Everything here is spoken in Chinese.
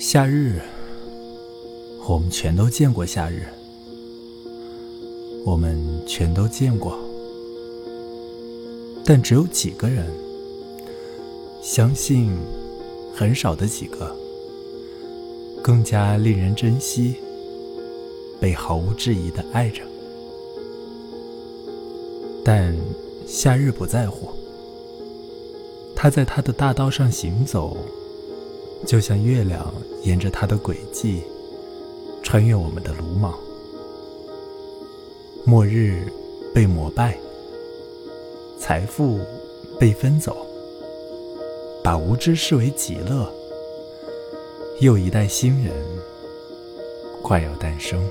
夏日，我们全都见过夏日，我们全都见过，但只有几个人相信，很少的几个更加令人珍惜，被毫无质疑的爱着。但夏日不在乎，他在他的大道上行走。就像月亮沿着它的轨迹，穿越我们的鲁莽。末日被膜拜，财富被分走，把无知视为极乐。又一代新人快要诞生。